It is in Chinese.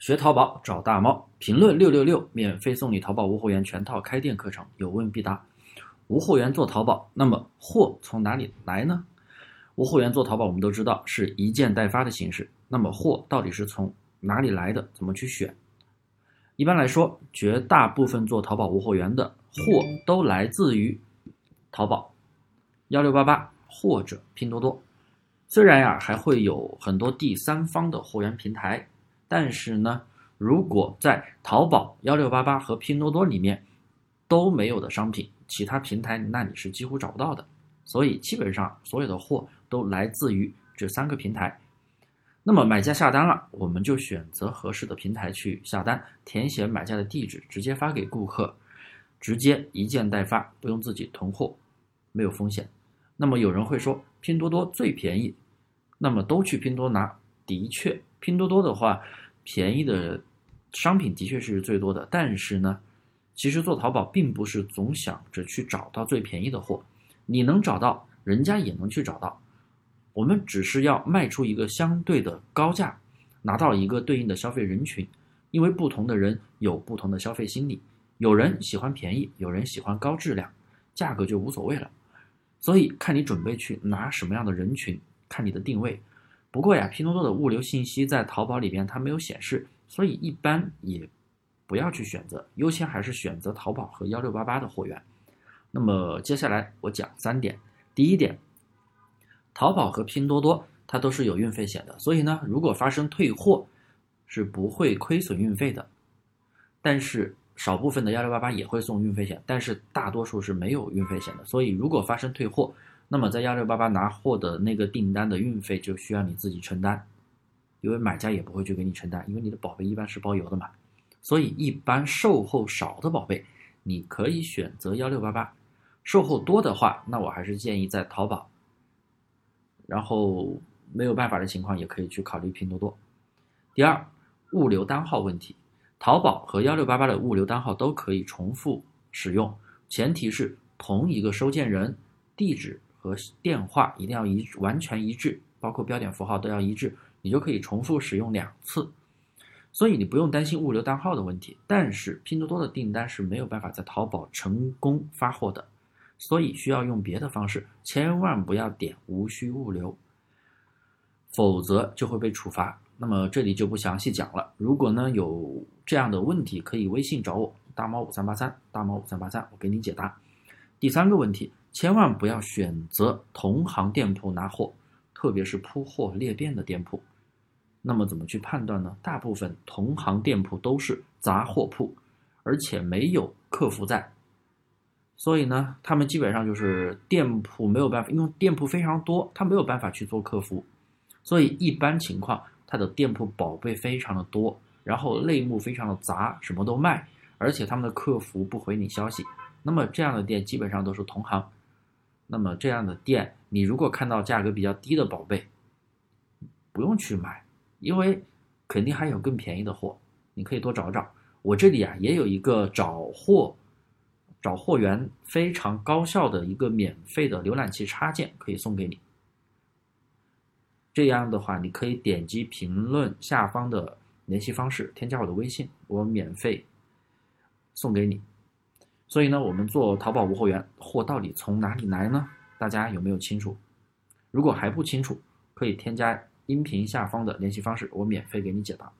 学淘宝找大猫，评论六六六，免费送你淘宝无货源全套开店课程，有问必答。无货源做淘宝，那么货从哪里来呢？无货源做淘宝，我们都知道是一件代发的形式。那么货到底是从哪里来的？怎么去选？一般来说，绝大部分做淘宝无货源的货都来自于淘宝、幺六八八或者拼多多。虽然呀，还会有很多第三方的货源平台。但是呢，如果在淘宝、幺六八八和拼多多里面都没有的商品，其他平台那你是几乎找不到的。所以基本上所有的货都来自于这三个平台。那么买家下单了，我们就选择合适的平台去下单，填写买家的地址，直接发给顾客，直接一件代发，不用自己囤货，没有风险。那么有人会说拼多多最便宜，那么都去拼多多拿，的确。拼多多的话，便宜的商品的确是最多的，但是呢，其实做淘宝并不是总想着去找到最便宜的货，你能找到，人家也能去找到，我们只是要卖出一个相对的高价，拿到一个对应的消费人群，因为不同的人有不同的消费心理，有人喜欢便宜，有人喜欢高质量，价格就无所谓了，所以看你准备去拿什么样的人群，看你的定位。不过呀，拼多多的物流信息在淘宝里边它没有显示，所以一般也不要去选择，优先还是选择淘宝和幺六八八的货源。那么接下来我讲三点，第一点，淘宝和拼多多它都是有运费险的，所以呢，如果发生退货是不会亏损运费的。但是少部分的幺六八八也会送运费险，但是大多数是没有运费险的，所以如果发生退货，那么在幺六八八拿货的那个订单的运费就需要你自己承担，因为买家也不会去给你承担，因为你的宝贝一般是包邮的嘛。所以一般售后少的宝贝，你可以选择幺六八八；售后多的话，那我还是建议在淘宝。然后没有办法的情况，也可以去考虑拼多多。第二，物流单号问题，淘宝和幺六八八的物流单号都可以重复使用，前提是同一个收件人、地址。和电话一定要一完全一致，包括标点符号都要一致，你就可以重复使用两次。所以你不用担心物流单号的问题。但是拼多多的订单是没有办法在淘宝成功发货的，所以需要用别的方式，千万不要点无需物流，否则就会被处罚。那么这里就不详细讲了。如果呢有这样的问题，可以微信找我，大猫五三八三，大猫五三八三，我给你解答。第三个问题。千万不要选择同行店铺拿货，特别是铺货裂变的店铺。那么怎么去判断呢？大部分同行店铺都是杂货铺，而且没有客服在，所以呢，他们基本上就是店铺没有办法，因为店铺非常多，他没有办法去做客服，所以一般情况，他的店铺宝贝非常的多，然后类目非常的杂，什么都卖，而且他们的客服不回你消息，那么这样的店基本上都是同行。那么这样的店，你如果看到价格比较低的宝贝，不用去买，因为肯定还有更便宜的货，你可以多找找。我这里啊也有一个找货、找货源非常高效的一个免费的浏览器插件，可以送给你。这样的话，你可以点击评论下方的联系方式，添加我的微信，我免费送给你。所以呢，我们做淘宝无货源，货到底从哪里来呢？大家有没有清楚？如果还不清楚，可以添加音频下方的联系方式，我免费给你解答。